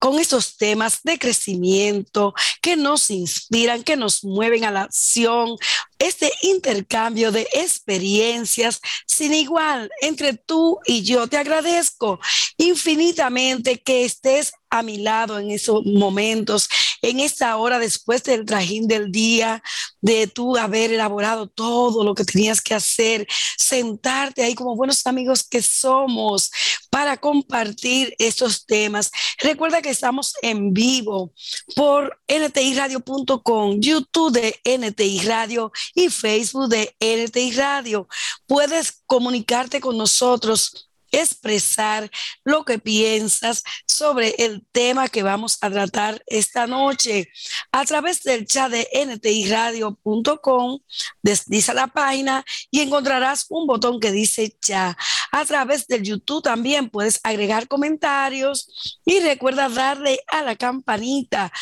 con estos temas de crecimiento que nos inspiran, que nos mueven a la acción, este intercambio de experiencias sin igual entre tú y yo. Te agradezco infinitamente que estés a mi lado en esos momentos, en esta hora después del trajín del día, de tú haber elaborado todo lo que tenías que hacer, sentarte ahí como buenos amigos que somos para compartir estos temas. Recuerda que estamos en vivo por ntiradio.com, YouTube de NTI Radio y Facebook de NTI Radio. Puedes comunicarte con nosotros expresar lo que piensas sobre el tema que vamos a tratar esta noche a través del chat de ntiradio.com. Desliza la página y encontrarás un botón que dice chat. A través del YouTube también puedes agregar comentarios y recuerda darle a la campanita.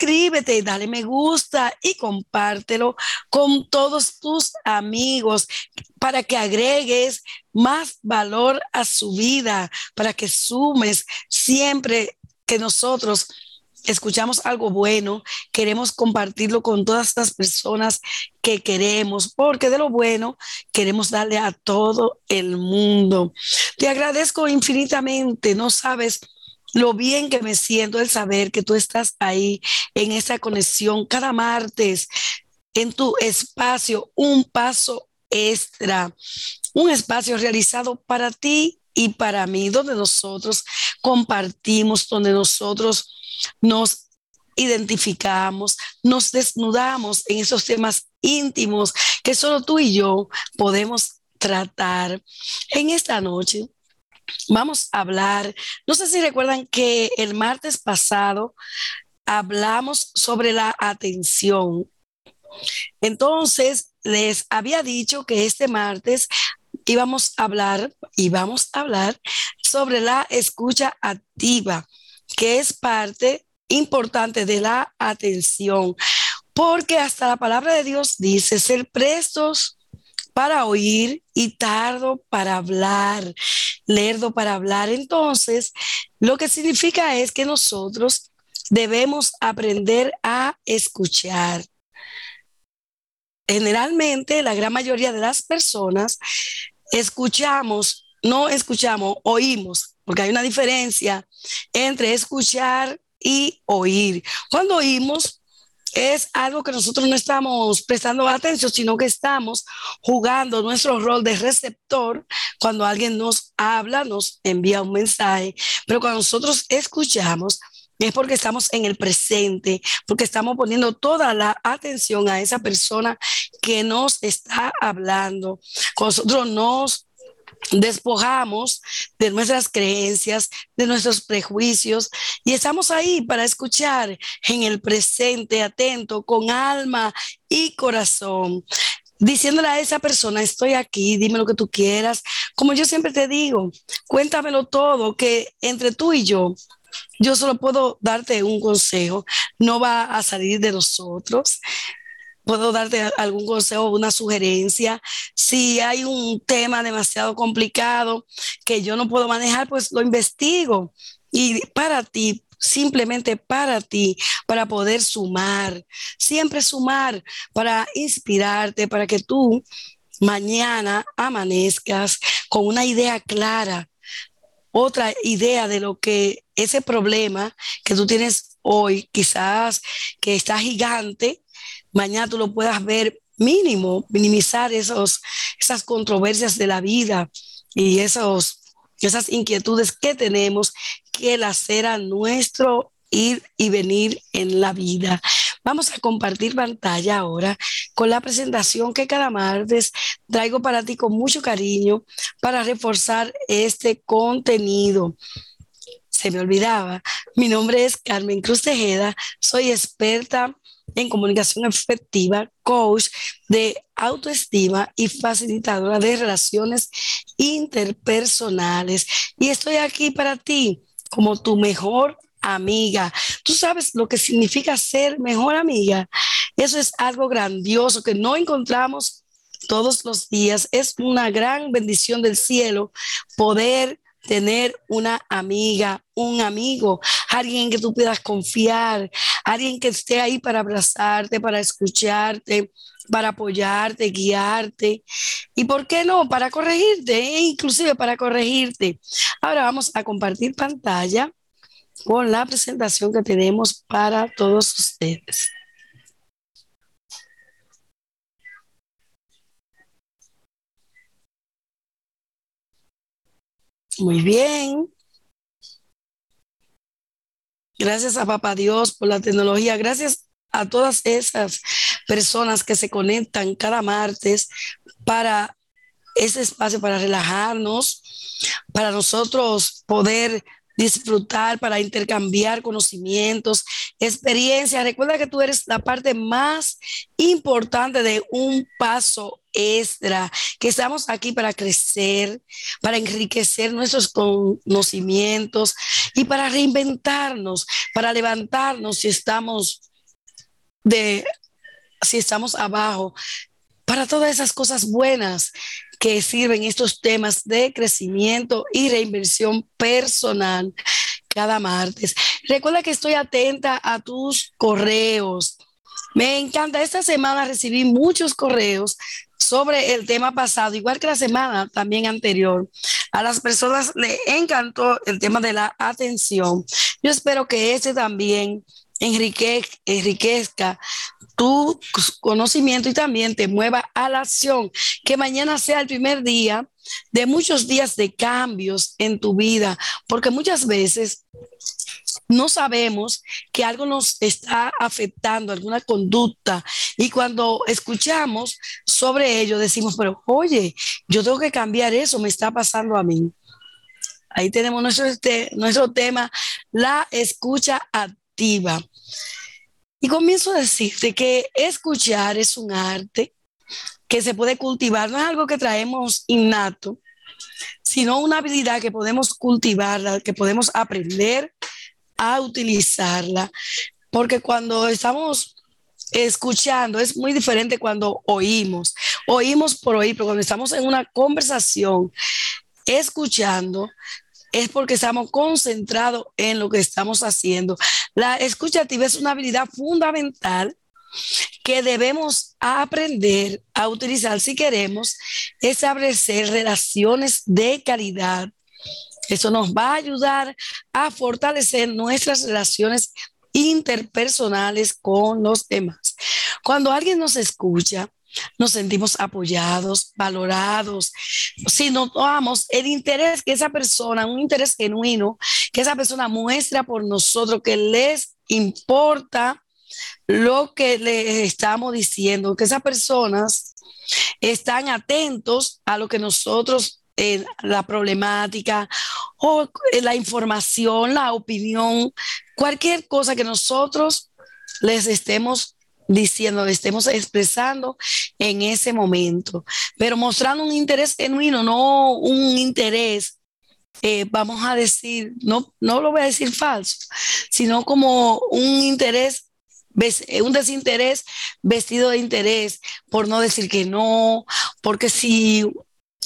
Suscríbete, dale me gusta y compártelo con todos tus amigos para que agregues más valor a su vida, para que sumes siempre que nosotros escuchamos algo bueno, queremos compartirlo con todas las personas que queremos, porque de lo bueno queremos darle a todo el mundo. Te agradezco infinitamente, no sabes lo bien que me siento el saber que tú estás ahí en esa conexión cada martes en tu espacio, un paso extra, un espacio realizado para ti y para mí, donde nosotros compartimos, donde nosotros nos identificamos, nos desnudamos en esos temas íntimos que solo tú y yo podemos tratar. En esta noche vamos a hablar, no sé si recuerdan que el martes pasado hablamos sobre la atención. Entonces, les había dicho que este martes íbamos a hablar y vamos a hablar sobre la escucha activa, que es parte importante de la atención, porque hasta la palabra de Dios dice ser prestos para oír y tardo para hablar, lerdo para hablar. Entonces, lo que significa es que nosotros debemos aprender a escuchar generalmente la gran mayoría de las personas escuchamos, no escuchamos, oímos, porque hay una diferencia entre escuchar y oír. Cuando oímos es algo que nosotros no estamos prestando atención, sino que estamos jugando nuestro rol de receptor cuando alguien nos habla, nos envía un mensaje, pero cuando nosotros escuchamos, es porque estamos en el presente, porque estamos poniendo toda la atención a esa persona que nos está hablando. Nosotros nos despojamos de nuestras creencias, de nuestros prejuicios y estamos ahí para escuchar en el presente, atento, con alma y corazón diciéndole a esa persona, estoy aquí, dime lo que tú quieras. Como yo siempre te digo, cuéntamelo todo, que entre tú y yo yo solo puedo darte un consejo, no va a salir de nosotros. Puedo darte algún consejo, una sugerencia. Si hay un tema demasiado complicado que yo no puedo manejar, pues lo investigo. Y para ti, simplemente para ti, para poder sumar, siempre sumar, para inspirarte, para que tú mañana amanezcas con una idea clara otra idea de lo que ese problema que tú tienes hoy, quizás que está gigante, mañana tú lo puedas ver mínimo, minimizar esos, esas controversias de la vida y esos, esas inquietudes que tenemos que hacer a nuestro ir y venir en la vida. Vamos a compartir pantalla ahora con la presentación que cada martes traigo para ti con mucho cariño para reforzar este contenido. Se me olvidaba, mi nombre es Carmen Cruz Tejeda, soy experta en comunicación efectiva, coach de autoestima y facilitadora de relaciones interpersonales. Y estoy aquí para ti como tu mejor amiga. Tú sabes lo que significa ser mejor amiga. Eso es algo grandioso que no encontramos todos los días. Es una gran bendición del cielo poder tener una amiga, un amigo, alguien que tú puedas confiar, alguien que esté ahí para abrazarte, para escucharte, para apoyarte, guiarte y, ¿por qué no?, para corregirte, e inclusive para corregirte. Ahora vamos a compartir pantalla con la presentación que tenemos para todos ustedes. Muy bien. Gracias a Papá Dios por la tecnología. Gracias a todas esas personas que se conectan cada martes para ese espacio para relajarnos, para nosotros poder disfrutar, para intercambiar conocimientos, experiencias. Recuerda que tú eres la parte más importante de un paso extra, que estamos aquí para crecer, para enriquecer nuestros conocimientos y para reinventarnos, para levantarnos si estamos de si estamos abajo, para todas esas cosas buenas que sirven estos temas de crecimiento y reinversión personal cada martes. Recuerda que estoy atenta a tus correos. Me encanta, esta semana recibí muchos correos sobre el tema pasado, igual que la semana también anterior. A las personas le encantó el tema de la atención. Yo espero que este también enriquezca tu conocimiento y también te mueva a la acción. Que mañana sea el primer día de muchos días de cambios en tu vida, porque muchas veces no sabemos que algo nos está afectando, alguna conducta, y cuando escuchamos sobre ello decimos, pero oye, yo tengo que cambiar eso, me está pasando a mí. Ahí tenemos nuestro, este, nuestro tema, la escucha activa. Y comienzo a decirte que escuchar es un arte que se puede cultivar, no es algo que traemos innato, sino una habilidad que podemos cultivarla, que podemos aprender a utilizarla, porque cuando estamos escuchando es muy diferente cuando oímos. Oímos por oír, pero cuando estamos en una conversación, escuchando, es porque estamos concentrados en lo que estamos haciendo. La escucha activa es una habilidad fundamental que debemos aprender a utilizar si queremos establecer relaciones de calidad. Eso nos va a ayudar a fortalecer nuestras relaciones interpersonales con los demás. Cuando alguien nos escucha, nos sentimos apoyados, valorados, si notamos el interés que esa persona, un interés genuino, que esa persona muestra por nosotros, que les importa lo que les estamos diciendo, que esas personas están atentos a lo que nosotros, eh, la problemática o eh, la información, la opinión, cualquier cosa que nosotros les estemos diciendo, estemos expresando en ese momento, pero mostrando un interés genuino, no un interés, eh, vamos a decir, no, no lo voy a decir falso, sino como un interés un desinterés vestido de interés, por no decir que no, porque si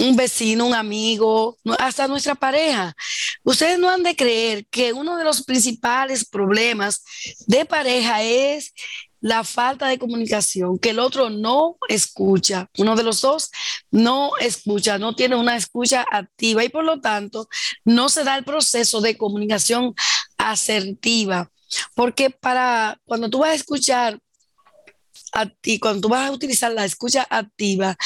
un vecino, un amigo, hasta nuestra pareja. Ustedes no han de creer que uno de los principales problemas de pareja es la falta de comunicación, que el otro no escucha, uno de los dos no escucha, no tiene una escucha activa y por lo tanto no se da el proceso de comunicación asertiva. Porque para cuando tú vas a escuchar ti, cuando tú vas a utilizar la escucha activa,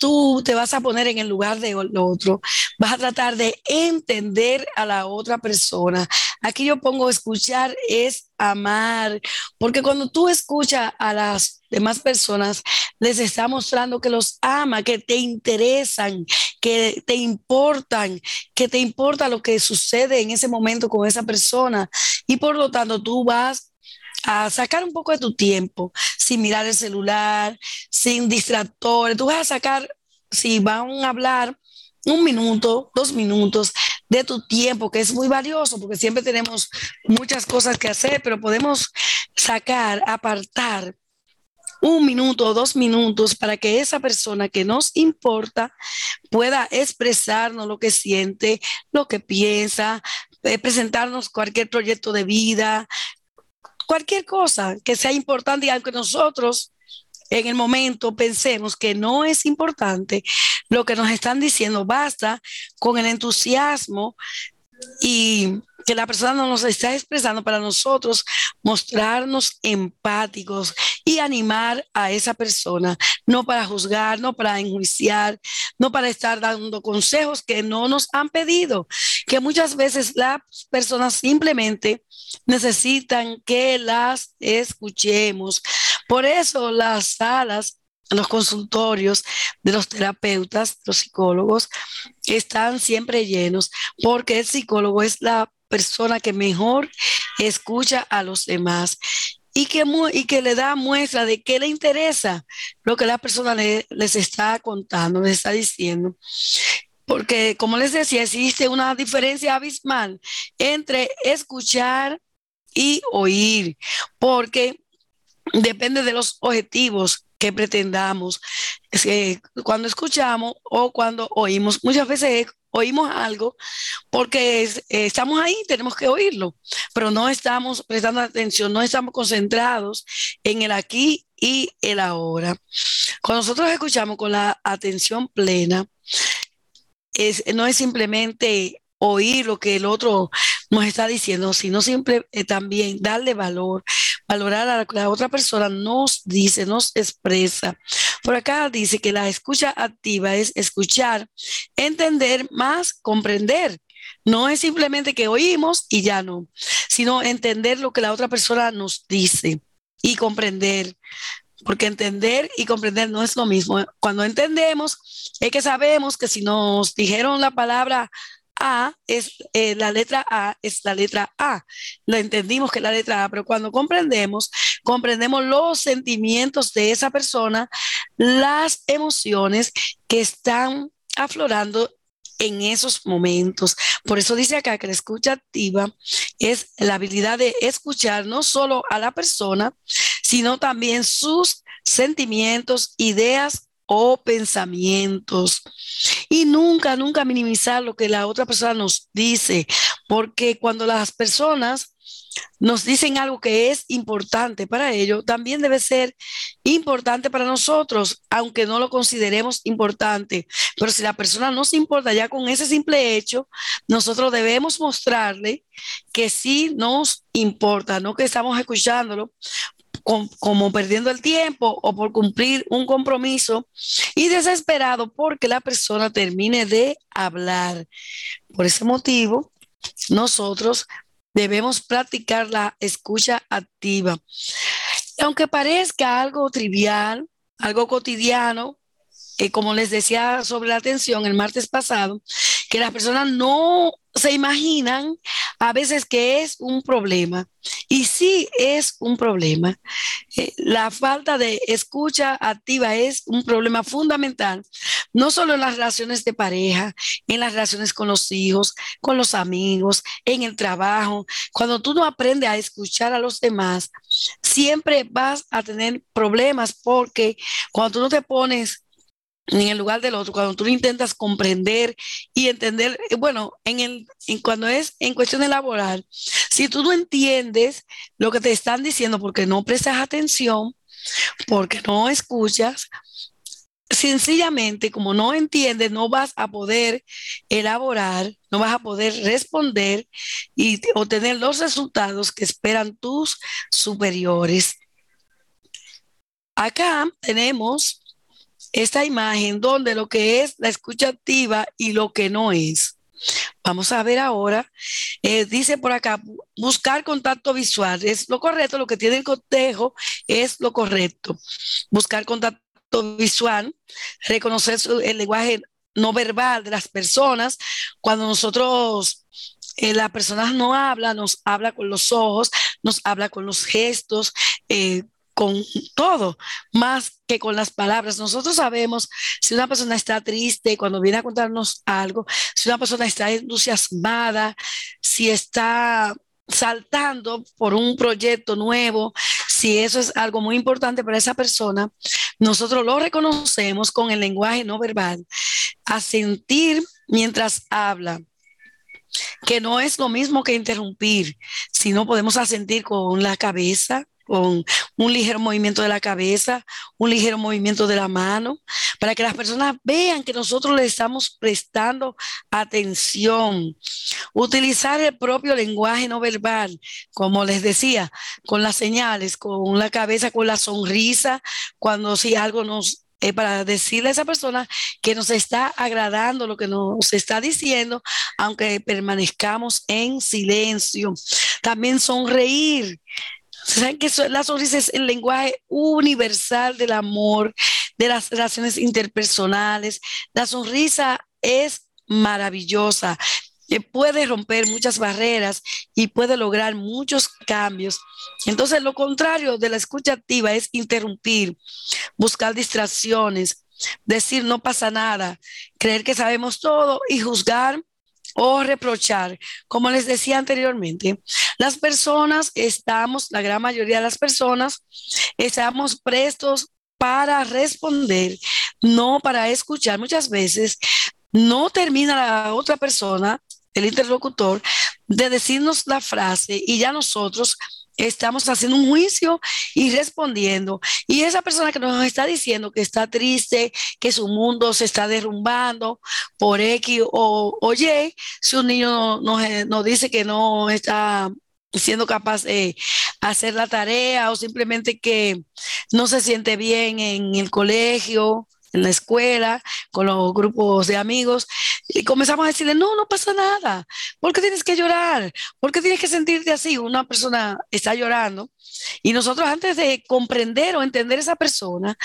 tú te vas a poner en el lugar de otro, vas a tratar de entender a la otra persona. Aquí yo pongo escuchar es amar, porque cuando tú escuchas a las demás personas, les está mostrando que los ama, que te interesan, que te importan, que te importa lo que sucede en ese momento con esa persona. Y por lo tanto, tú vas a sacar un poco de tu tiempo, sin mirar el celular, sin distractores. Tú vas a sacar, si van a hablar, un minuto, dos minutos de tu tiempo, que es muy valioso, porque siempre tenemos muchas cosas que hacer, pero podemos sacar, apartar un minuto o dos minutos para que esa persona que nos importa pueda expresarnos lo que siente, lo que piensa, eh, presentarnos cualquier proyecto de vida, cualquier cosa que sea importante y aunque nosotros en el momento pensemos que no es importante lo que nos están diciendo, basta con el entusiasmo y que la persona nos está expresando para nosotros mostrarnos empáticos y animar a esa persona, no para juzgar, no para enjuiciar, no para estar dando consejos que no nos han pedido, que muchas veces las personas simplemente necesitan que las escuchemos. Por eso las salas los consultorios de los terapeutas, los psicólogos, están siempre llenos porque el psicólogo es la persona que mejor escucha a los demás y que, le da muestra de que le interesa lo que la persona les está contando, les está diciendo. Porque, como les decía, existe una diferencia abismal entre escuchar y oír, porque depende de los objetivos que pretendamos. cuando escuchamos o cuando oímos, muchas veces oímos algo porque eh, estamos ahí, tenemos que oírlo, pero no estamos prestando atención, no estamos concentrados en el aquí y el ahora. Cuando nosotros escuchamos con la atención plena, es, no es simplemente oír lo que el otro nos está diciendo, sino siempre eh, también darle valor, valorar a la, la otra persona nos dice, nos expresa. Por acá dice que la escucha activa es escuchar, entender más, comprender. No es simplemente que oímos y ya no, sino entender lo que la otra persona nos dice y comprender. Porque entender y comprender no es lo mismo. Cuando entendemos, es que sabemos que si nos dijeron la palabra a es eh, la letra A, es la letra A. Lo entendimos que es la letra A, pero cuando comprendemos, comprendemos los sentimientos de esa persona, las emociones que están aflorando en esos momentos. Por eso dice acá que la escucha activa es la habilidad de escuchar no solo a la persona, sino también sus sentimientos, ideas o pensamientos. Y nunca, nunca minimizar lo que la otra persona nos dice, porque cuando las personas nos dicen algo que es importante para ellos, también debe ser importante para nosotros, aunque no lo consideremos importante. Pero si la persona no se importa ya con ese simple hecho, nosotros debemos mostrarle que sí nos importa, no que estamos escuchándolo, como perdiendo el tiempo o por cumplir un compromiso y desesperado porque la persona termine de hablar. Por ese motivo, nosotros debemos practicar la escucha activa. Aunque parezca algo trivial, algo cotidiano, eh, como les decía sobre la atención el martes pasado, que las personas no se imaginan a veces que es un problema. Y sí es un problema. Eh, la falta de escucha activa es un problema fundamental, no solo en las relaciones de pareja, en las relaciones con los hijos, con los amigos, en el trabajo. Cuando tú no aprendes a escuchar a los demás, siempre vas a tener problemas porque cuando tú no te pones en el lugar del otro, cuando tú intentas comprender y entender, eh, bueno, en el, cuando es en cuestión de laboral, si tú no entiendes lo que te están diciendo porque no prestas atención, porque no escuchas, sencillamente como no entiendes, no vas a poder elaborar, no vas a poder responder y obtener los resultados que esperan tus superiores. Acá tenemos esta imagen donde lo que es la escucha activa y lo que no es. Vamos a ver ahora, eh, dice por acá, buscar contacto visual es lo correcto, lo que tiene el cotejo es lo correcto. Buscar contacto visual, reconocer el lenguaje no verbal de las personas. Cuando nosotros, eh, las personas no hablan, nos habla con los ojos, nos habla con los gestos, eh, con todo, más que con las palabras. Nosotros sabemos si una persona está triste cuando viene a contarnos algo, si una persona está entusiasmada, si está saltando por un proyecto nuevo, si eso es algo muy importante para esa persona, nosotros lo reconocemos con el lenguaje no verbal, a sentir mientras habla que no es lo mismo que interrumpir, sino podemos asentir con la cabeza, con un ligero movimiento de la cabeza, un ligero movimiento de la mano, para que las personas vean que nosotros le estamos prestando atención. Utilizar el propio lenguaje no verbal, como les decía, con las señales, con la cabeza, con la sonrisa, cuando si algo nos eh, para decirle a esa persona que nos está agradando lo que nos está diciendo, aunque permanezcamos en silencio. También sonreír. ¿Saben que la sonrisa es el lenguaje universal del amor, de las relaciones interpersonales? La sonrisa es maravillosa puede romper muchas barreras y puede lograr muchos cambios. Entonces, lo contrario de la escucha activa es interrumpir, buscar distracciones, decir no pasa nada, creer que sabemos todo y juzgar o reprochar. Como les decía anteriormente, las personas estamos, la gran mayoría de las personas, estamos prestos para responder, no para escuchar. Muchas veces no termina la otra persona el interlocutor, de decirnos la frase y ya nosotros estamos haciendo un juicio y respondiendo. Y esa persona que nos está diciendo que está triste, que su mundo se está derrumbando por X o, o Y, si un niño nos, nos dice que no está siendo capaz de hacer la tarea o simplemente que no se siente bien en el colegio, en la escuela, con los grupos de amigos, y comenzamos a decirle, no, no pasa nada, ¿por qué tienes que llorar? ¿Por qué tienes que sentirte así? Una persona está llorando y nosotros antes de comprender o entender esa persona,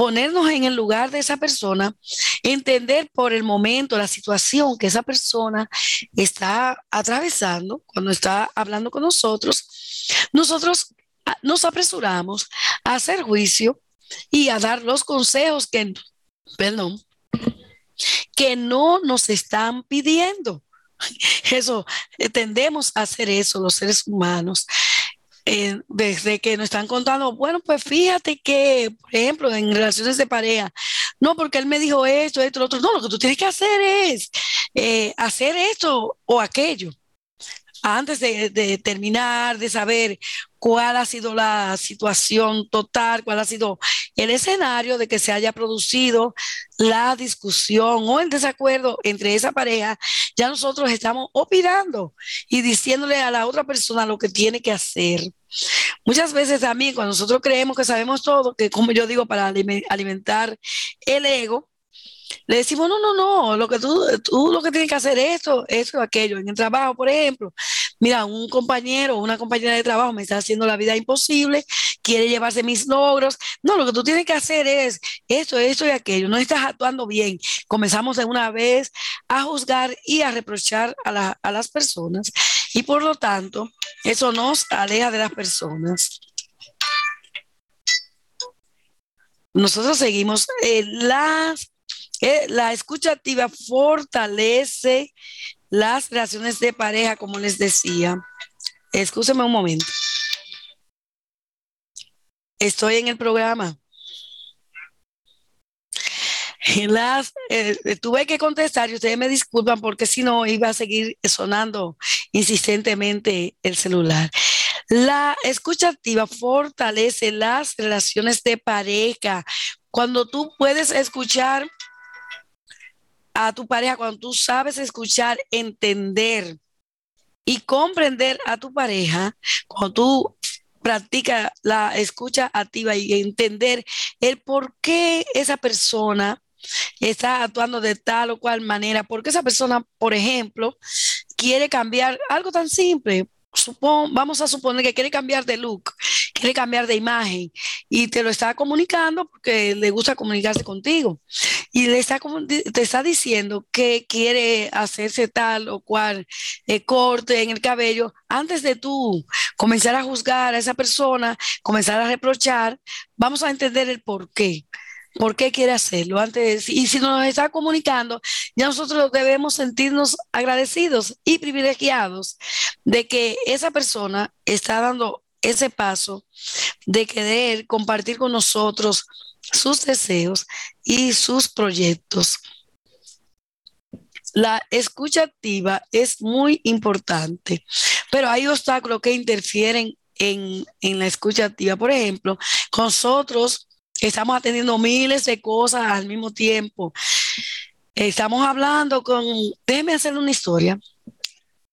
ponernos en el lugar de esa persona, entender por el momento la situación que esa persona está atravesando cuando está hablando con nosotros, nosotros ah, nos apresuramos a hacer juicio y a dar los consejos que, perdón, que no nos están pidiendo. Eso, eh, tendemos a hacer eso los seres humanos. Eh, desde que nos están contando, bueno, pues fíjate que, por ejemplo, en relaciones de pareja, no, porque él me dijo esto, esto, lo otro, no, lo que tú tienes que hacer es eh, hacer esto o aquello antes de, terminar, de saber cuál ha sido la situación total, cuál ha sido el escenario de que se haya producido la discusión o el desacuerdo entre esa pareja, ya nosotros estamos opinando y diciéndole a la otra persona lo que tiene que hacer. Muchas veces también cuando nosotros creemos que sabemos todo, que como yo digo, para alimentar el ego, le decimos, no, no, no, lo que tú, tú lo que tienes que hacer es esto, esto, aquello. En el trabajo, por ejemplo, mira, un compañero o una compañera de trabajo me está haciendo la vida imposible, quiere llevarse mis logros. No, lo que tú tienes que hacer es esto, esto y aquello. No estás actuando bien. Comenzamos de una vez a juzgar y a reprochar a, a las personas. Y por lo tanto, eso nos aleja de las personas. Nosotros seguimos eh, las la escucha activa fortalece las relaciones de pareja, como les decía. Escúcheme un momento. Estoy en el programa. Las, eh, tuve que contestar y ustedes me disculpan porque si no iba a seguir sonando insistentemente el celular. La escucha activa fortalece las relaciones de pareja. Cuando tú puedes escuchar a tu pareja, cuando tú sabes escuchar, entender y comprender a tu pareja, cuando tú practicas la escucha activa y entender el por qué esa persona está actuando de tal o cual manera, porque esa persona, por ejemplo, quiere cambiar algo tan simple, vamos a suponer que quiere cambiar de look, quiere cambiar de imagen y te lo está comunicando porque le gusta comunicarse contigo y le está, te está diciendo que quiere hacerse tal o cual eh, corte en el cabello, antes de tú comenzar a juzgar a esa persona, comenzar a reprochar, vamos a entender el por qué. ¿Por qué quiere hacerlo? Antes, y si nos está comunicando, ya nosotros debemos sentirnos agradecidos y privilegiados de que esa persona está dando ese paso de querer compartir con nosotros sus deseos y sus proyectos. La escucha activa es muy importante, pero hay obstáculos que interfieren en, la escucha activa. Por ejemplo, nosotros estamos atendiendo miles de cosas al mismo tiempo. Estamos hablando con, déjeme hacer una historia,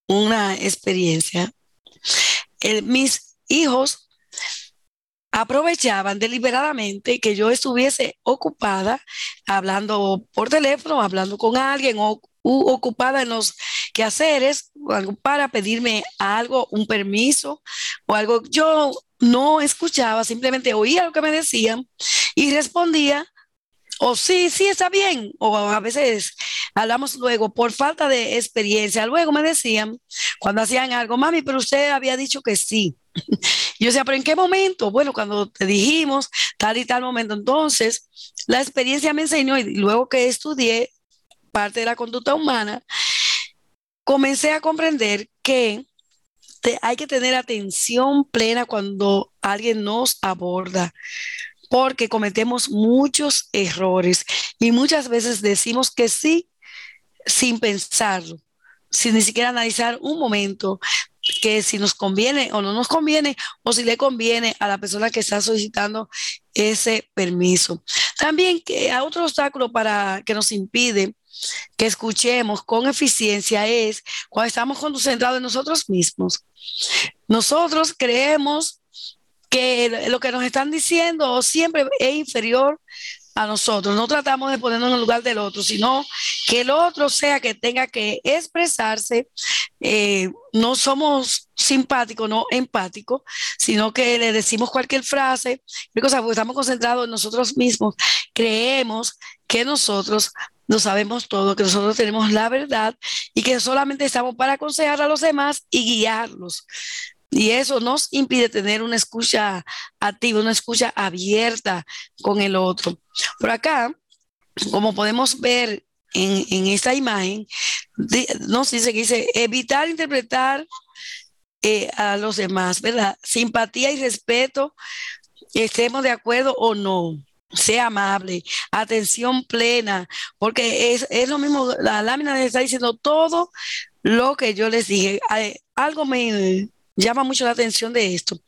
una experiencia. mis hijos aprovechaban deliberadamente que yo estuviese ocupada hablando por teléfono, hablando con alguien o ocupada en los quehaceres para pedirme algo, un permiso o algo. Yo no escuchaba, simplemente oía lo que me decían y respondía o sí, sí está bien, o a veces hablamos luego por falta de experiencia. Luego me decían, cuando hacían algo, mami, pero usted había dicho que sí. Yo decía, pero ¿en qué momento? Bueno, cuando te dijimos tal y tal momento. Entonces, la experiencia me enseñó y luego que estudié parte de la conducta humana, comencé a comprender que hay que tener atención plena cuando alguien nos aborda, porque cometemos muchos errores y muchas veces decimos que sí sin pensarlo, sin ni siquiera analizar un momento que si nos conviene o no nos conviene o si le conviene a la persona que está solicitando ese permiso. También que otro obstáculo para que nos impide que escuchemos con eficiencia es cuando estamos concentrados en nosotros mismos. Nosotros creemos que lo que nos están diciendo siempre es inferior a nosotros. No tratamos de ponernos en el lugar del otro, sino que el otro sea que tenga que expresarse. Eh, no somos simpáticos, no empáticos, sino que le decimos cualquier frase, porque estamos concentrados en nosotros mismos. Creemos que nosotros no sabemos todo, que nosotros tenemos la verdad y que solamente estamos para aconsejar a los demás y guiarlos. Y eso nos impide tener una escucha activa, una escucha abierta con el otro. Por acá, como podemos ver en, esta imagen, nos dice que dice evitar interpretar eh, a los demás, ¿verdad? Simpatía y respeto, estemos de acuerdo o no sea amable, atención plena, porque es, lo mismo, la lámina está diciendo todo lo que yo les dije. Algo me llama mucho la atención de esto.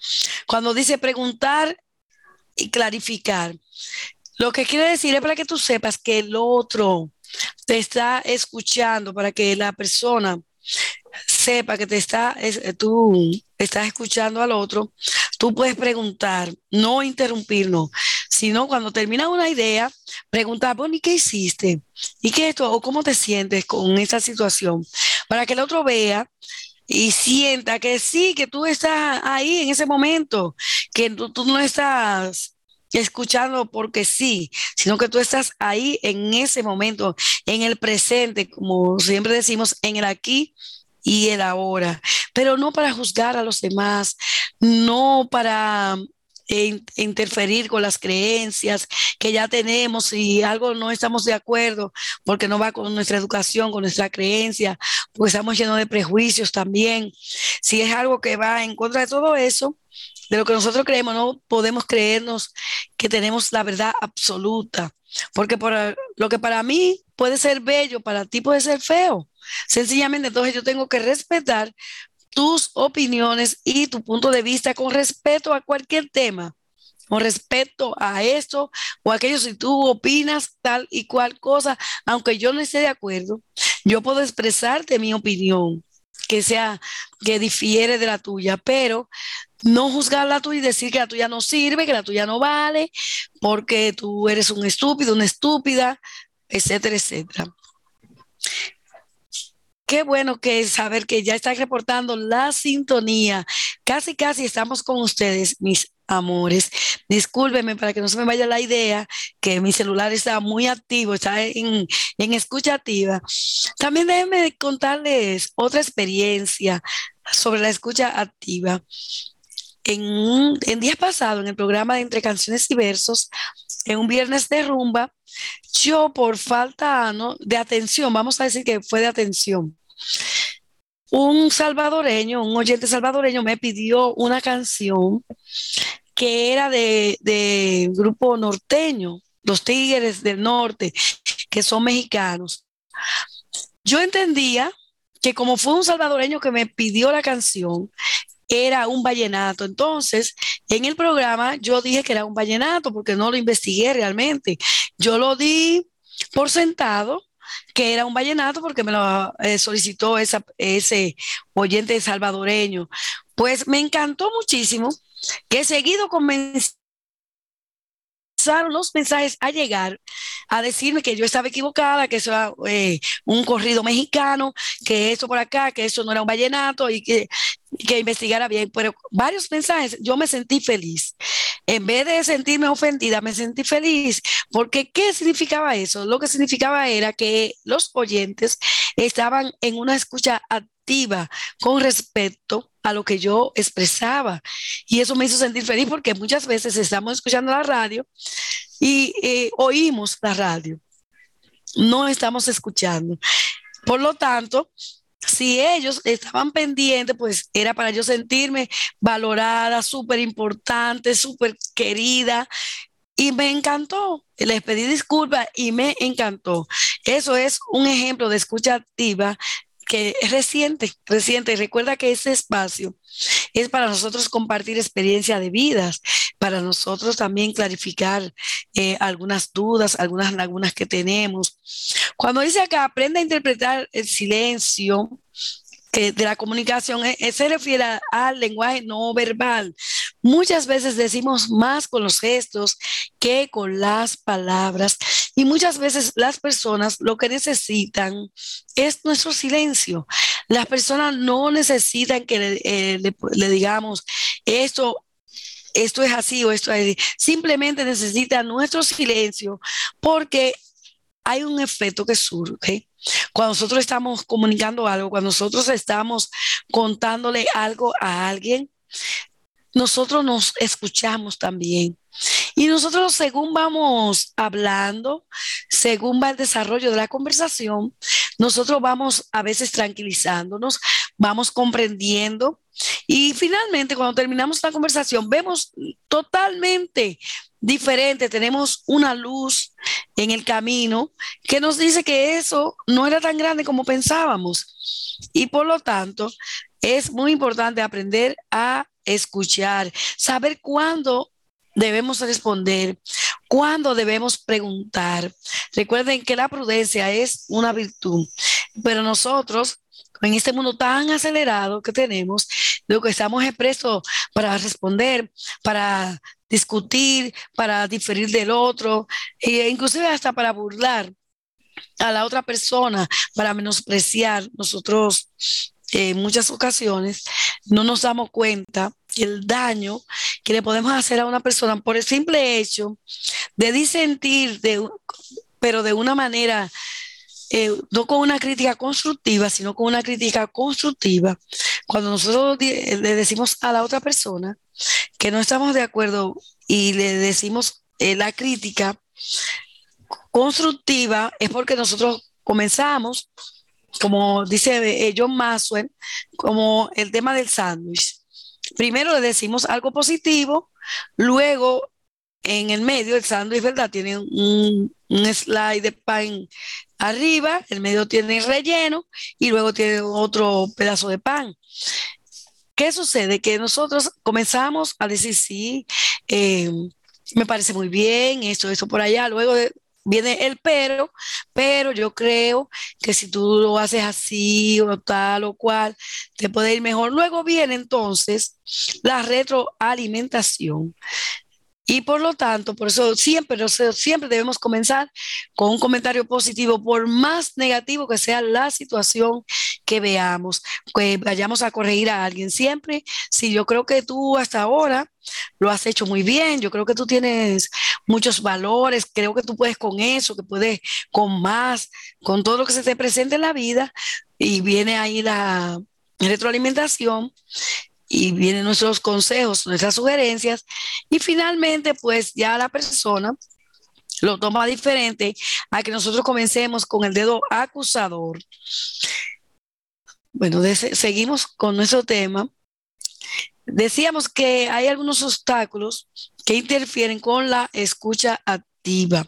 Cuando dice preguntar y clarificar, lo que quiere decir es para que tú sepas que el otro te está escuchando, para que la persona sepa que te está, tú estás escuchando al otro, tú puedes preguntar, no interrumpirnos, sino cuando termina una idea, preguntar, bueno, ¿y qué hiciste? ¿Y qué esto? ¿O cómo te sientes con esa situación? Para que el otro vea y sienta que sí, que tú estás ahí en ese momento, que tú, tú no estás escuchando porque sí, sino que tú estás ahí en ese momento, en el presente, como siempre decimos, en el aquí y el ahora, pero no para juzgar a los demás, no para interferir con las creencias que ya tenemos y algo no estamos de acuerdo porque no va con nuestra educación, con nuestra creencia, pues estamos llenos de prejuicios también. Si es algo que va en contra de todo eso, de lo que nosotros creemos, no podemos creernos que tenemos la verdad absoluta, porque por lo que para mí puede ser bello, para ti puede ser feo. Sencillamente, entonces yo tengo que respetar tus opiniones y tu punto de vista con respecto a cualquier tema, con respecto a esto o aquello, si tú opinas tal y cual cosa, aunque yo no esté de acuerdo, yo puedo expresarte mi opinión, que sea, que difiere de la tuya, pero no juzgar la tuya y decir que la tuya no sirve, que la tuya no vale, porque tú eres un estúpido, una estúpida, etcétera, etcétera. Qué bueno que es saber que ya están reportando la sintonía. Casi, casi estamos con ustedes, mis amores. Discúlpenme para que no se me vaya la idea que mi celular está muy activo, está en, en escucha activa. También déjenme contarles otra experiencia sobre la escucha activa. En, días pasados, en el programa de Entre Canciones y Versos, en un viernes de rumba, yo por falta de atención, vamos a decir que fue de atención, un salvadoreño, un oyente salvadoreño me pidió una canción que era de, de grupo norteño, los Tigres del Norte, que son mexicanos. Yo entendía que como fue un salvadoreño que me pidió la canción, era un vallenato. Entonces, en el programa yo dije que era un vallenato porque no lo investigué realmente. Yo lo di por sentado que era un vallenato porque me lo eh, solicitó ese oyente salvadoreño. Pues me encantó muchísimo que seguido comencé los mensajes a llegar a decirme que yo estaba equivocada, que eso era eh, un corrido mexicano, que eso por acá, que eso no era un vallenato y que, que investigara bien. Pero varios mensajes, yo me sentí feliz. En vez de sentirme ofendida, me sentí feliz. Porque ¿qué significaba eso? Lo que significaba era que los oyentes estaban en una escucha activa con respecto a lo que yo expresaba. Y eso me hizo sentir feliz porque muchas veces estamos escuchando la radio y eh, oímos la radio. No estamos escuchando. Por lo tanto, si ellos estaban pendientes, pues era para yo sentirme valorada, súper importante, súper querida. Y me encantó. Les pedí disculpas y me encantó. Eso es un ejemplo de escucha activa que es reciente, reciente. Recuerda que ese espacio es para nosotros compartir experiencia de vidas, para nosotros también clarificar eh, algunas dudas, algunas lagunas que tenemos. Cuando dice acá, aprende a interpretar el silencio, que de la comunicación eh, eh, se refiere al lenguaje no verbal. Muchas veces decimos más con los gestos que con las palabras y muchas veces las personas lo que necesitan es nuestro silencio. Las personas no necesitan que le, eh, digamos esto esto es así o esto es así. Simplemente necesitan nuestro silencio porque hay un efecto que surge cuando nosotros estamos comunicando algo, cuando nosotros estamos contándole algo a alguien, nosotros nos escuchamos también. Y nosotros según vamos hablando, según va el desarrollo de la conversación, nosotros vamos a veces tranquilizándonos, vamos comprendiendo y finalmente cuando terminamos la conversación vemos totalmente diferente, tenemos una luz en el camino que nos dice que eso no era tan grande como pensábamos. Y por lo tanto, es muy importante aprender a escuchar, saber cuándo debemos responder, cuándo debemos preguntar. Recuerden que la prudencia es una virtud, pero nosotros en este mundo tan acelerado que tenemos, lo que estamos expresos para responder, para discutir, para diferir del otro, e inclusive hasta para burlar a la otra persona, para menospreciar. Nosotros en muchas ocasiones no nos damos cuenta que el daño que le podemos hacer a una persona por el simple hecho de disentir, de, pero de una manera eh, no con una crítica constructiva, sino con una crítica constructiva, cuando nosotros le decimos a la otra persona que no estamos de acuerdo y le decimos eh, la crítica constructiva, es porque nosotros comenzamos, como dice eh, John Maxwell, como el tema del sándwich. Primero le decimos algo positivo, luego en el medio el sándwich, ¿verdad? Tiene un, slide de pan arriba, el medio tiene relleno y luego tiene otro pedazo de pan. ¿Qué sucede? Que nosotros comenzamos a decir, sí, eh, me parece muy bien, esto, esto por allá, luego viene el pero, pero yo creo que si tú lo haces así o tal o cual, te puede ir mejor. Luego viene entonces la retroalimentación. Y por lo tanto, por eso siempre, siempre debemos comenzar con un comentario positivo, por más negativo que sea la situación que veamos, que vayamos a corregir a alguien. Siempre, si yo creo que tú hasta ahora lo has hecho muy bien, yo creo que tú tienes muchos valores, creo que tú puedes con eso, que puedes con más, con todo lo que se te presente en la vida, y viene ahí la retroalimentación y vienen nuestros consejos, nuestras sugerencias y finalmente pues ya la persona lo toma diferente a que nosotros comencemos con el dedo acusador. Bueno, seguimos con nuestro tema. decíamos que hay algunos obstáculos que interfieren con la escucha activa.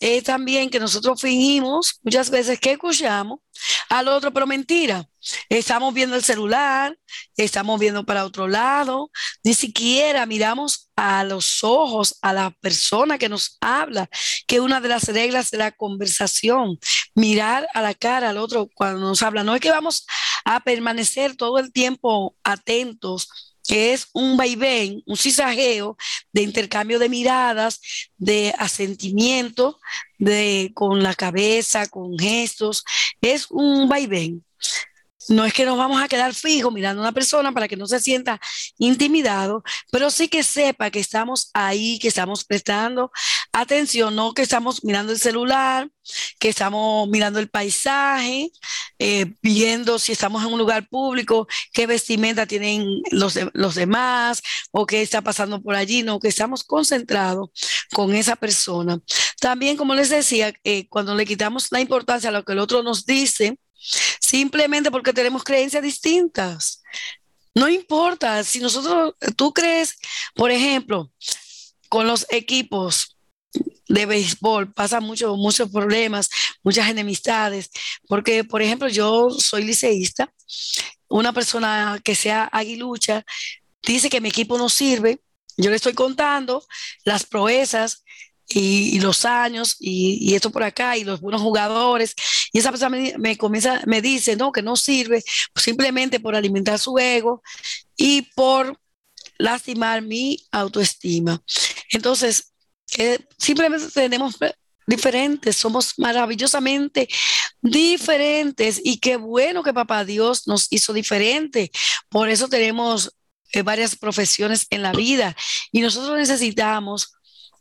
Es también que nosotros fingimos muchas veces que escuchamos al otro, pero mentira. Estamos viendo el celular, estamos viendo para otro lado, ni siquiera miramos a los ojos a la persona que nos habla, que es una de las reglas de la conversación, mirar a la cara al otro cuando nos habla. No es que vamos a permanecer todo el tiempo atentos que es un vaivén, un cisajeo de intercambio de miradas, de asentimiento, de con la cabeza, con gestos, es un vaivén. No es que nos vamos a quedar fijos mirando a una persona para que no se sienta intimidado, pero sí que sepa que estamos ahí, que estamos prestando atención, no que estamos mirando el celular, que estamos mirando el paisaje, eh, viendo si estamos en un lugar público, qué vestimenta tienen los, los demás o qué está pasando por allí, no, que estamos concentrados con esa persona. También, como les decía, eh, cuando le quitamos la importancia a lo que el otro nos dice, simplemente porque tenemos creencias distintas. No importa, si nosotros, tú crees, por ejemplo, con los equipos de béisbol pasan muchos muchos problemas, muchas enemistades, porque, por ejemplo, yo soy liceísta, una persona que sea aguilucha dice que mi equipo no sirve, yo le estoy contando las proezas y, los años y, esto por acá y los buenos jugadores. Y esa persona me, comienza, me dice, no, que no sirve simplemente por alimentar su ego y por lastimar mi autoestima. Entonces, simplemente tenemos diferentes, somos maravillosamente diferentes y qué bueno que papá Dios nos hizo diferente. Por eso tenemos eh, varias profesiones en la vida y nosotros necesitamos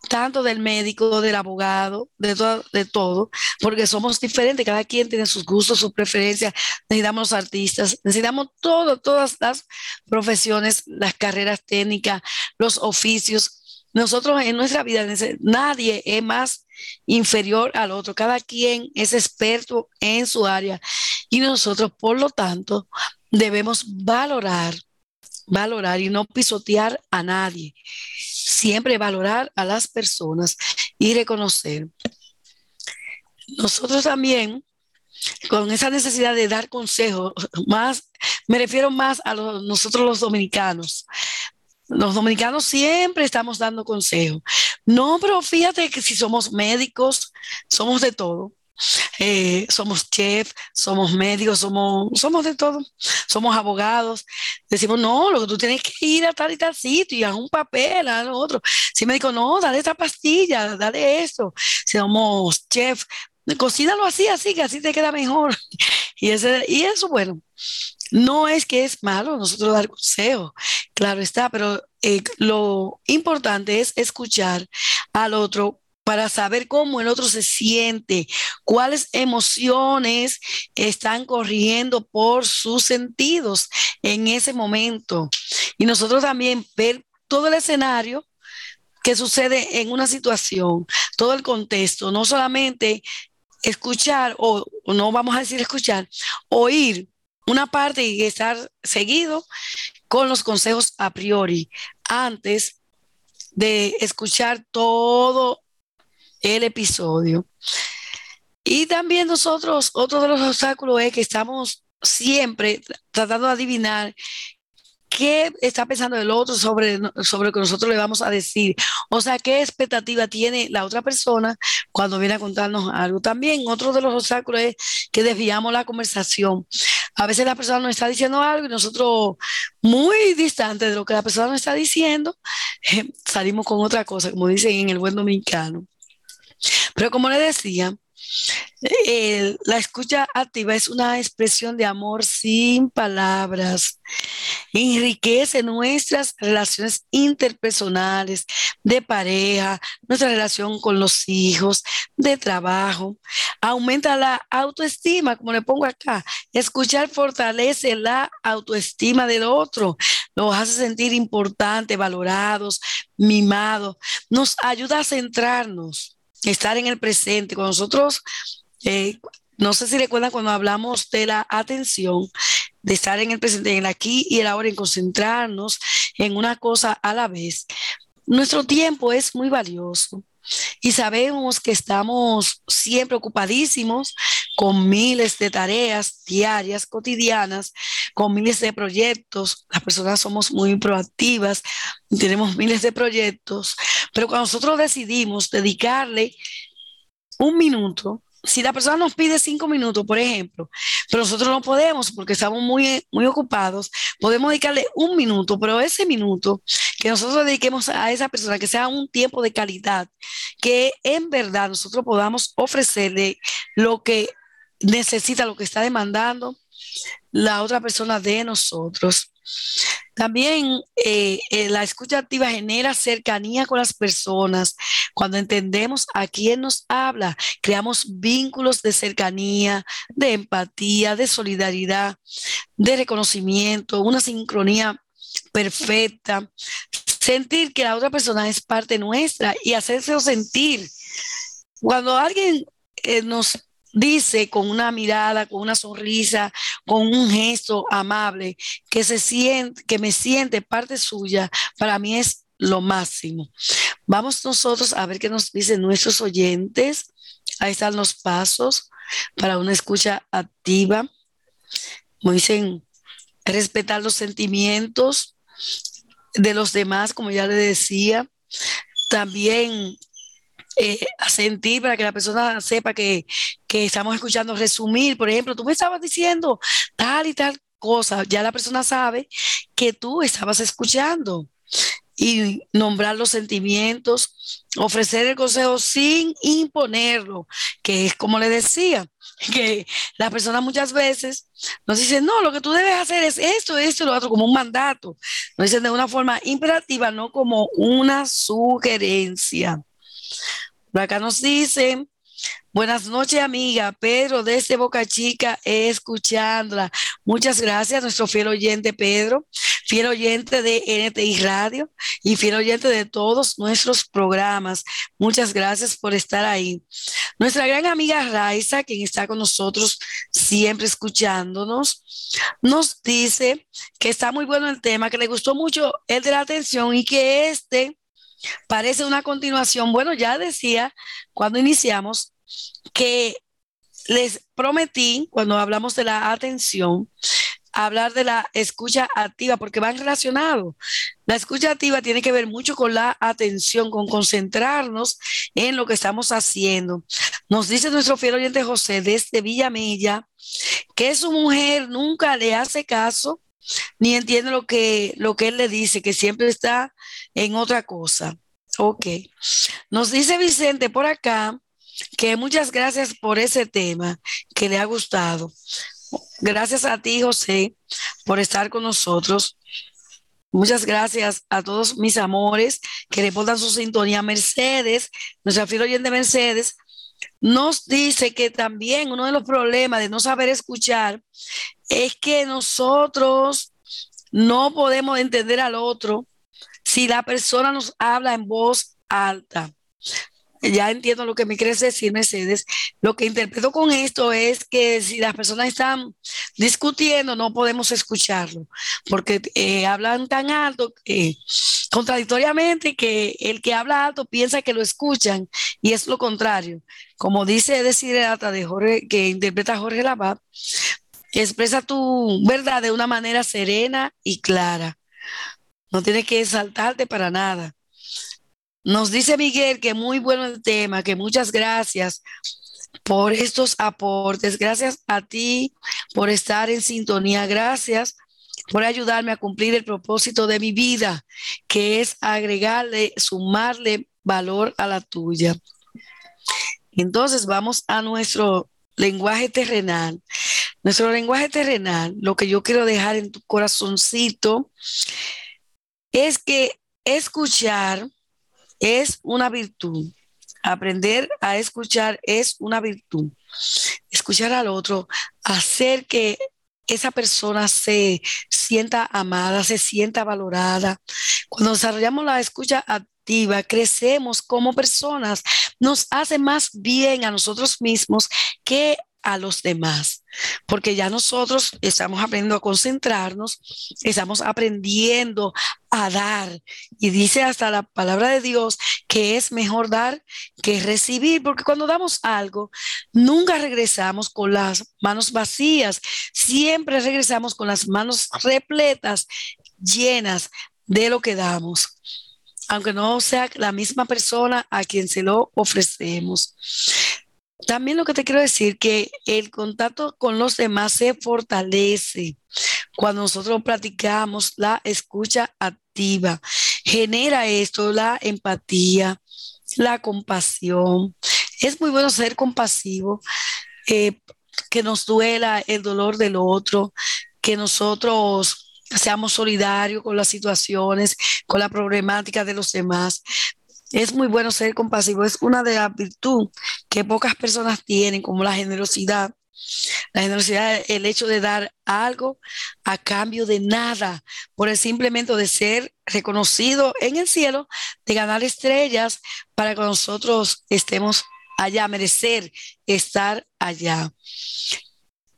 tanto del médico, del abogado, de, todo, de todo, porque somos diferentes, cada quien tiene sus gustos, sus preferencias, necesitamos artistas, necesitamos todo, todas las profesiones, las carreras técnicas, los oficios. Nosotros en nuestra vida, nadie es más inferior al otro, cada quien es experto en su área y nosotros, por lo tanto, debemos valorar, valorar y no pisotear a nadie siempre valorar a las personas y reconocer. Nosotros también, con esa necesidad de dar consejos, más, me refiero más a nosotros los dominicanos. Los dominicanos siempre estamos dando consejos. No, pero fíjate que si somos médicos, somos de todo. Eh, somos chef, somos médicos, somos, somos de todo, somos abogados. Decimos, no, lo que tú tienes que ir a tal y tal sitio y a un papel, a lo otro. Si me digo, no, dale esta pastilla, dale esto. Somos chef, cocínalo así, así, que así te queda mejor. Y, ese, y eso, bueno, no es que es malo nosotros dar consejo, claro está, pero eh, lo importante es escuchar al otro para saber cómo el otro se siente, cuáles emociones están corriendo por sus sentidos en ese momento. Y nosotros también ver todo el escenario que sucede en una situación, todo el contexto, no solamente escuchar o, no vamos a decir escuchar, oír una parte y estar seguido con los consejos a priori antes de escuchar todo el episodio. Y también nosotros, otro de los obstáculos es que estamos siempre tratando de adivinar qué está pensando el otro sobre, sobre lo que nosotros le vamos a decir. O sea, qué expectativa tiene la otra persona cuando viene a contarnos algo. También otro de los obstáculos es que desviamos la conversación. A veces la persona nos está diciendo algo y nosotros, muy distantes de lo que la persona nos está diciendo, salimos con otra cosa, como dicen en el buen dominicano. Pero como le decía, la escucha activa es una expresión de amor sin palabras. Enriquece nuestras relaciones interpersonales, de pareja, nuestra relación con los hijos, de trabajo. Aumenta la autoestima, como le pongo acá. Escuchar fortalece la autoestima del otro. Nos hace sentir importantes, valorados, mimados. Nos ayuda a centrarnos estar en el presente. Con nosotros, eh, no sé si recuerdan cuando hablamos de la atención, de estar en el presente, en el aquí y el ahora, en concentrarnos en una cosa a la vez. Nuestro tiempo es muy valioso y sabemos que estamos siempre ocupadísimos con miles de tareas diarias, cotidianas, con miles de proyectos. Las personas somos muy proactivas, tenemos miles de proyectos, pero cuando nosotros decidimos dedicarle un minuto si la persona nos pide cinco minutos, por ejemplo, pero nosotros no podemos porque estamos muy, muy ocupados, podemos dedicarle un minuto, pero ese minuto que nosotros dediquemos a esa persona, que sea un tiempo de calidad, que en verdad nosotros podamos ofrecerle lo que necesita, lo que está demandando la otra persona de nosotros. También eh, eh, la escucha activa genera cercanía con las personas. Cuando entendemos a quién nos habla, creamos vínculos de cercanía, de empatía, de solidaridad, de reconocimiento, una sincronía perfecta. Sentir que la otra persona es parte nuestra y hacerse sentir. Cuando alguien eh, nos dice con una mirada, con una sonrisa, con un gesto amable, que se siente, que me siente parte suya, para mí es lo máximo. Vamos nosotros a ver qué nos dicen nuestros oyentes. Ahí están los pasos para una escucha activa. Como dicen, respetar los sentimientos de los demás, como ya le decía. También eh, a sentir para que la persona sepa que, que estamos escuchando, resumir. Por ejemplo, tú me estabas diciendo tal y tal cosa, ya la persona sabe que tú estabas escuchando y nombrar los sentimientos, ofrecer el consejo sin imponerlo, que es como le decía, que la persona muchas veces nos dice, no, lo que tú debes hacer es esto, esto y lo otro, como un mandato. Nos dicen de una forma imperativa, no como una sugerencia. Acá nos dicen, Buenas noches, amiga. Pedro, desde Boca Chica, escuchándola. Muchas gracias, nuestro fiel oyente Pedro, fiel oyente de NTI Radio y fiel oyente de todos nuestros programas. Muchas gracias por estar ahí. Nuestra gran amiga Raiza, quien está con nosotros siempre escuchándonos, nos dice que está muy bueno el tema, que le gustó mucho el de la atención y que este parece una continuación. Bueno, ya decía cuando iniciamos que les prometí, cuando hablamos de la atención, hablar de la escucha activa, porque van relacionados. La escucha activa tiene que ver mucho con la atención, con concentrarnos en lo que estamos haciendo. Nos dice nuestro fiel oyente José desde Villamella que su mujer nunca le hace caso ni entiende lo que, lo que él le dice, que siempre está en otra cosa. Ok. Nos dice Vicente por acá que muchas gracias por ese tema que le ha gustado. Gracias a ti, José, por estar con nosotros. Muchas gracias a todos mis amores que le pongan su sintonía. Mercedes, nuestra fiel oyente Mercedes, nos dice que también uno de los problemas de no saber escuchar es que nosotros no podemos entender al otro si la persona nos habla en voz alta ya entiendo lo que me quieres decir, Mercedes. Lo que interpreto con esto es que si las personas están discutiendo, no podemos escucharlo, porque eh, hablan tan alto, que contradictoriamente, que el que habla alto piensa que lo escuchan, y es lo contrario. Como dice Desiderata de Jorge, que interpreta Jorge Labat, expresa tu verdad de una manera serena y clara. No tienes que exaltarte para nada. Nos dice Miguel que muy bueno el tema, que muchas gracias por estos aportes. Gracias a ti por estar en sintonía. Gracias por ayudarme a cumplir el propósito de mi vida, que es agregarle, sumarle valor a la tuya. Entonces vamos a nuestro lenguaje terrenal. Nuestro lenguaje terrenal, lo que yo quiero dejar en tu corazoncito, es que escuchar es una virtud. Aprender a escuchar es una virtud. Escuchar al otro, hacer que esa persona se sienta amada, se sienta valorada. Cuando desarrollamos la escucha activa, crecemos como personas, nos hace más bien a nosotros mismos que a los demás, porque ya nosotros estamos aprendiendo a concentrarnos, estamos aprendiendo a dar. Y dice hasta la palabra de Dios que es mejor dar que recibir, porque cuando damos algo, nunca regresamos con las manos vacías, siempre regresamos con las manos repletas, llenas de lo que damos aunque no sea la misma persona a quien se lo ofrecemos. También lo que te quiero decir que el contacto con los demás se fortalece cuando nosotros practicamos la escucha activa. Genera esto la empatía, la compasión. Es muy bueno ser compasivo, eh, que nos duela el dolor del otro, que nosotros seamos solidarios con las situaciones, con la problemática de los demás. Es muy bueno ser compasivo, es una de las virtudes que pocas personas tienen, como la generosidad. La generosidad el hecho de dar algo a cambio de nada, por el simplemente de ser reconocido en el cielo, de ganar estrellas para que nosotros estemos allá, merecer estar allá.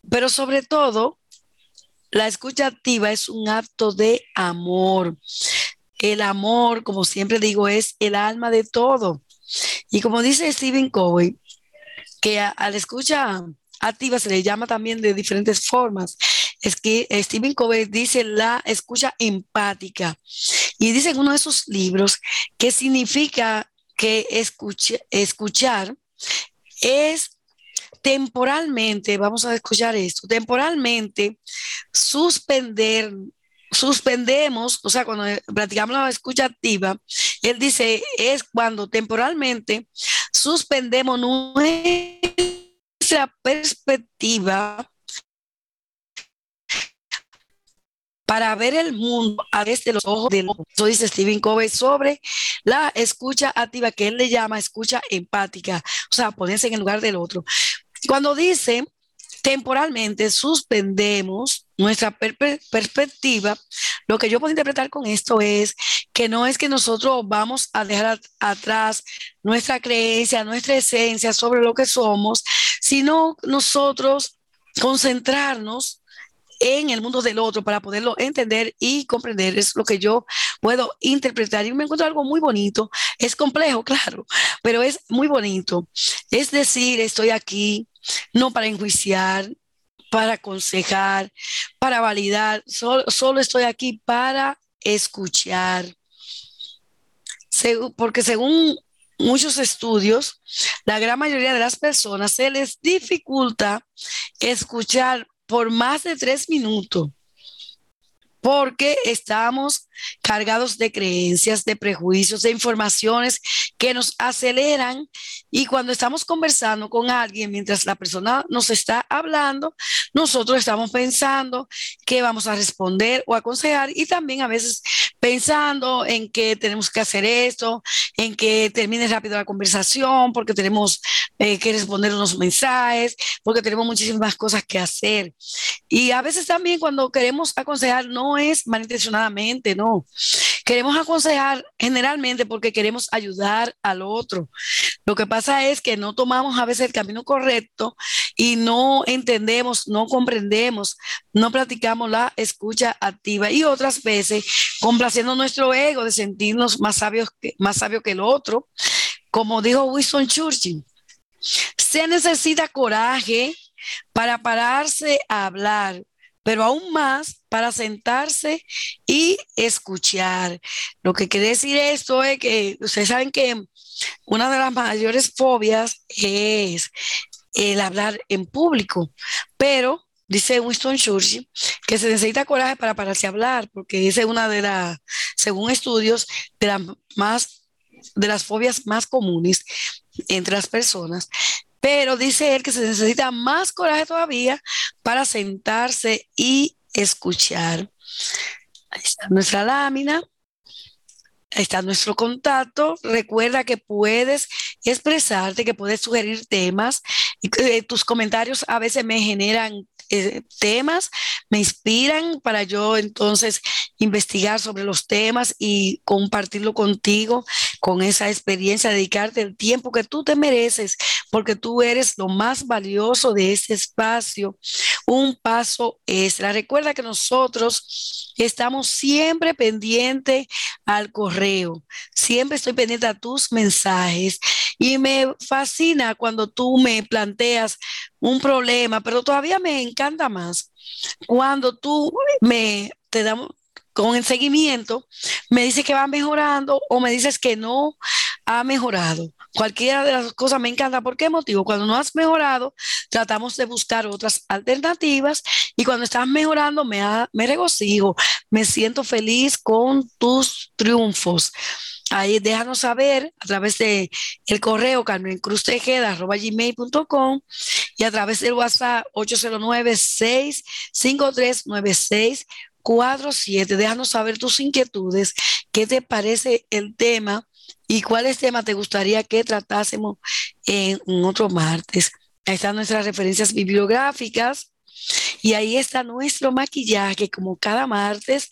Pero sobre todo, la escucha activa es un acto de amor. El amor, como siempre digo, es el alma de todo. Y como dice Stephen Covey, que a, la escucha activa se le llama también de diferentes formas. Es que Stephen Covey dice la escucha empática. Y dice en uno de sus libros que significa que escuchar es temporalmente, vamos a escuchar esto, temporalmente suspender, suspendemos, o sea, cuando platicamos la escucha activa, él dice, es cuando temporalmente suspendemos nuestra perspectiva para ver el mundo a través de los ojos del otro. Eso dice Stephen Covey sobre la escucha activa, que él le llama escucha empática, o sea, ponerse en el lugar del otro. Cuando dice temporalmente suspendemos nuestra perspectiva, lo que yo puedo interpretar con esto es que no es que nosotros vamos a dejar atrás nuestra creencia, nuestra esencia sobre lo que somos, sino nosotros concentrarnos en el mundo del otro para poderlo entender y comprender. Es lo que yo puedo interpretar. Y me encuentro algo muy bonito. Es complejo, claro, pero es muy bonito. Es decir, estoy aquí no para enjuiciar, para aconsejar, para validar. Solo, estoy aquí para escuchar. porque según muchos estudios, la gran mayoría de las personas se les dificulta escuchar por más de tres minutos porque estamos cargados de creencias, de prejuicios, de informaciones que nos aceleran y cuando estamos conversando con alguien mientras la persona nos está hablando, nosotros estamos pensando qué vamos a responder o aconsejar y también a veces pensando en que tenemos que hacer esto, en que termine rápido la conversación, porque tenemos eh, que responder unos mensajes, porque tenemos muchísimas cosas que hacer. Y a veces también cuando queremos aconsejar no es malintencionadamente, no. Queremos aconsejar generalmente porque queremos ayudar al otro. Lo que pasa es que no tomamos a veces el camino correcto y no entendemos, no comprendemos, no practicamos la escucha activa y otras veces complaciendo nuestro ego de sentirnos más sabios que, más sabio que el otro. Como dijo Winston Churchill, se necesita coraje para pararse a hablar pero aún más para sentarse y escuchar. Lo que quiere decir esto es que ustedes saben que una de las mayores fobias es el hablar en público, pero dice Winston Churchill que se necesita coraje para pararse a hablar, porque es una de las, según estudios, de las más de las fobias más comunes entre las personas. Pero dice él que se necesita más coraje todavía para sentarse y escuchar. Ahí está nuestra lámina. Ahí está nuestro contacto. Recuerda que puedes expresarte, que puedes sugerir temas. Y eh, tus comentarios a veces me generan eh, temas, me inspiran para yo entonces investigar sobre los temas y compartirlo contigo. con esa experiencia, dedicarte el tiempo que tú te mereces, porque tú eres lo más valioso de ese espacio. Un paso extra. Recuerda que nosotros estamos siempre pendientes al correo. Siempre estoy pendiente a tus mensajes y me fascina cuando tú me planteas un problema, pero todavía me encanta más cuando tú me te damos con el seguimiento, me dices que va mejorando o me dices que no ha mejorado. Cualquiera de las cosas me encanta. ¿Por qué motivo? Cuando no has mejorado, tratamos de buscar otras alternativas y cuando estás mejorando, me, me regocijo, me siento feliz con tus triunfos. Ahí déjanos saber a través de el correo carmencruztejeda.gmail.com y a través del WhatsApp 809 653 96 47. Déjanos saber tus inquietudes, qué te parece el tema y cuáles temas te gustaría que tratásemos en, otro martes. Ahí están nuestras referencias bibliográficas y ahí está nuestro maquillaje, como cada martes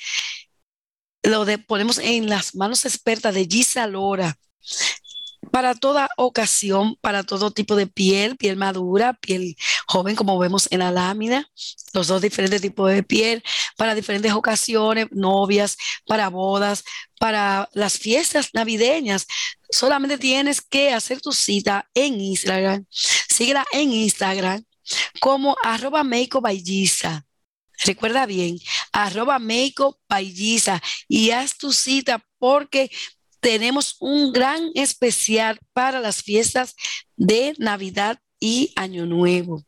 lo ponemos en las manos expertas de Gisa Lora para toda ocasión, para todo tipo de piel, piel madura, piel joven, como vemos en la lámina, los dos diferentes tipos de piel, para diferentes ocasiones, novias, para bodas, para las fiestas navideñas. Solamente tienes que hacer tu cita en Instagram. Síguela en Instagram como arroba Recuerda bien, arroba Meiko y haz tu cita porque tenemos un gran especial para las fiestas de Navidad y Año Nuevo.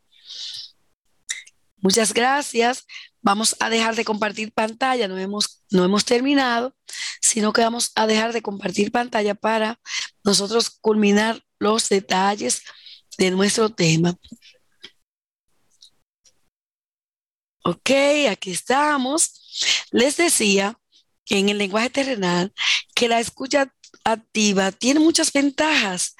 Muchas gracias. Vamos a dejar de compartir pantalla, no hemos, no hemos terminado, sino que vamos a dejar de compartir pantalla para nosotros culminar los detalles de nuestro tema. Ok, aquí estamos. Les decía en el lenguaje terrenal que la escucha activa tiene muchas ventajas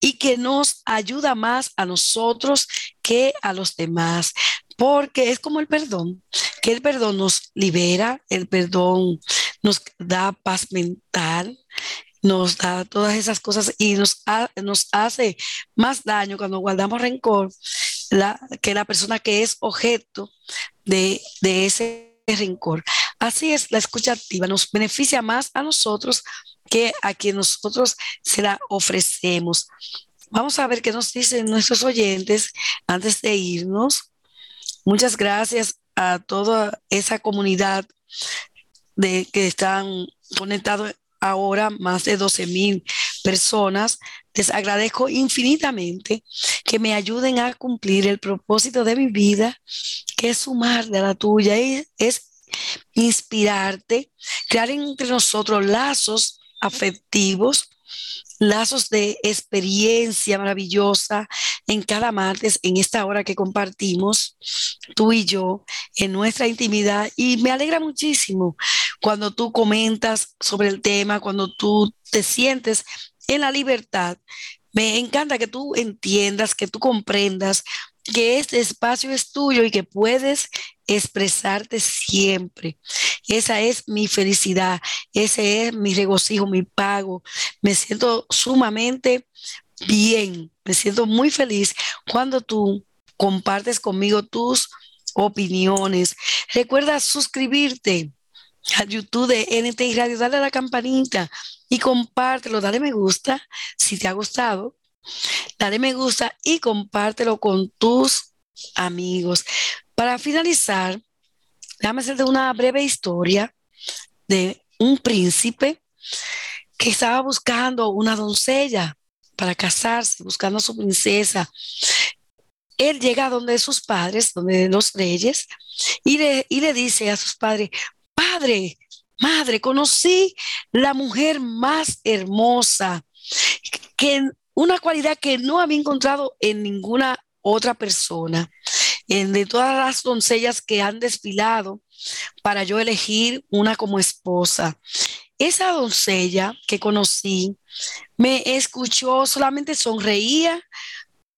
y que nos ayuda más a nosotros que a los demás, porque es como el perdón, que el perdón nos libera, el perdón nos da paz mental, nos da todas esas cosas y nos hace más daño cuando guardamos rencor que la persona que es objeto de, de ese rencor. Así es, la escucha activa nos beneficia más a nosotros que a quien nosotros se la ofrecemos. Vamos a ver qué nos dicen nuestros oyentes antes de irnos. Muchas gracias a toda esa comunidad de que están conectados ahora, más de 12 mil personas. Les agradezco infinitamente que me ayuden a cumplir el propósito de mi vida, que es sumar de la tuya, y es inspirarte, crear entre nosotros lazos afectivos, lazos de experiencia maravillosa en cada martes, en esta hora que compartimos tú y yo en nuestra intimidad. Y me alegra muchísimo cuando tú comentas sobre el tema, cuando tú te sientes en la libertad. Me encanta que tú entiendas, que tú comprendas que este espacio es tuyo y que puedes expresarte siempre. Esa es mi felicidad, ese es mi regocijo, mi pago. Me siento sumamente bien, me siento muy feliz cuando tú compartes conmigo tus opiniones. Recuerda suscribirte al YouTube de NTI Radio, dale a la campanita y compártelo, dale me gusta si te ha gustado Dale me gusta y compártelo con tus amigos. Para finalizar, déjame hacerte una breve historia de un príncipe que estaba buscando una doncella para casarse, buscando a su princesa. Él llega donde sus padres, donde los reyes, y le, y le dice a sus padres, padre, madre, conocí la mujer más hermosa que una cualidad que no había encontrado en ninguna otra persona. De todas las doncellas que han desfilado para yo elegir una como esposa. Esa doncella que conocí me escuchó, solamente sonreía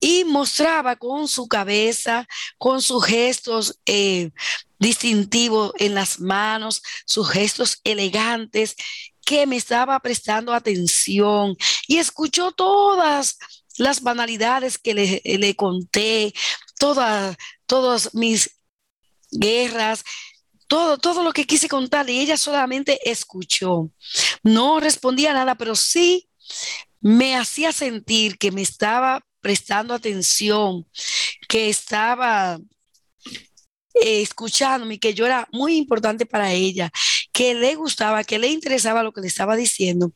y mostraba con su cabeza, con sus gestos eh, distintivos en las manos, sus gestos elegantes, que me estaba prestando atención y escuchó todas las banalidades que le, le conté, todas, todas mis guerras, todo, todo lo que quise contarle y ella solamente escuchó. No respondía nada, pero sí me hacía sentir que me estaba prestando atención, que estaba eh, escuchándome, que yo era muy importante para ella, que le gustaba, que le interesaba lo que le estaba diciendo.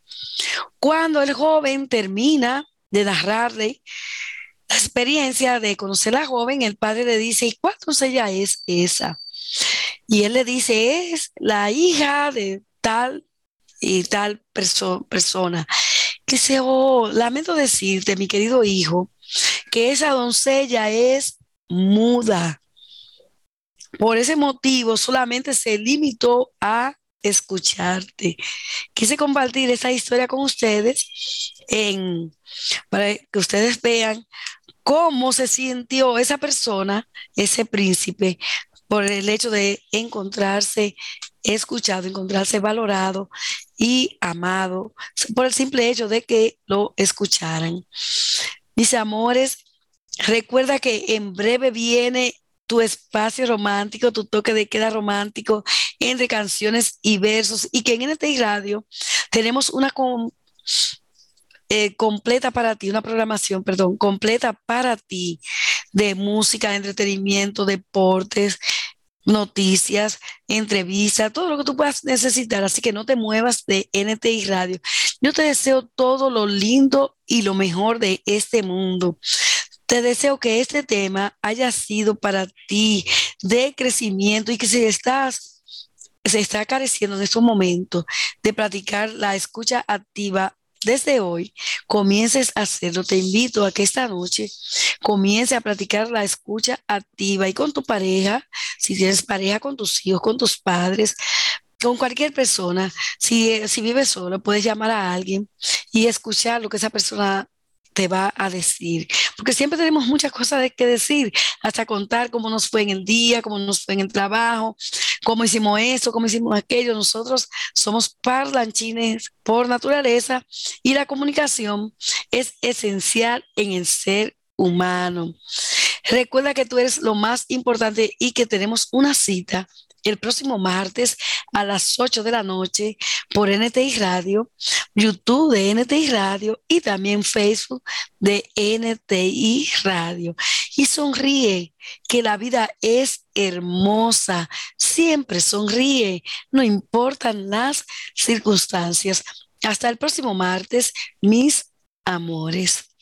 Cuando el joven termina de narrarle la experiencia de conocer a la joven, el padre le dice, ¿y cuánto ella es esa? Y él le dice, es la hija de tal y tal persona. Que se, oh, lamento decirte, mi querido hijo, que esa doncella es muda. Por ese motivo solamente se limitó a escucharte. Quise compartir esa historia con ustedes en, para que ustedes vean cómo se sintió esa persona, ese príncipe, por el hecho de encontrarse escuchado, encontrarse valorado y amado, por el simple hecho de que lo escucharan. Mis amores, recuerda que en breve viene tu espacio romántico, tu toque de queda romántico entre canciones y versos y que en NTI Radio tenemos una eh, completa para ti, una programación, perdón, completa para ti de música, entretenimiento, deportes, noticias, entrevistas, todo lo que tú puedas necesitar. Así que no te muevas de NTI Radio. Yo te deseo todo lo lindo y lo mejor de este mundo. Te deseo que este tema haya sido para ti de crecimiento y que si estás se está careciendo en estos momentos de practicar la escucha activa desde hoy comiences a hacerlo. Te invito a que esta noche comience a practicar la escucha activa y con tu pareja, si tienes pareja, con tus hijos, con tus padres, con cualquier persona. Si, si vives solo, puedes llamar a alguien y escuchar lo que esa persona te va a decir. Porque siempre tenemos muchas cosas de que decir, hasta contar cómo nos fue en el día, cómo nos fue en el trabajo, cómo hicimos eso, cómo hicimos aquello. Nosotros somos parlanchines por naturaleza y la comunicación es esencial en el ser humano. Recuerda que tú eres lo más importante y que tenemos una cita el próximo martes a las 8 de la noche por NTI Radio, YouTube de NTI Radio y también Facebook de NTI Radio. Y sonríe, que la vida es hermosa. Siempre sonríe, no importan las circunstancias. Hasta el próximo martes, mis amores.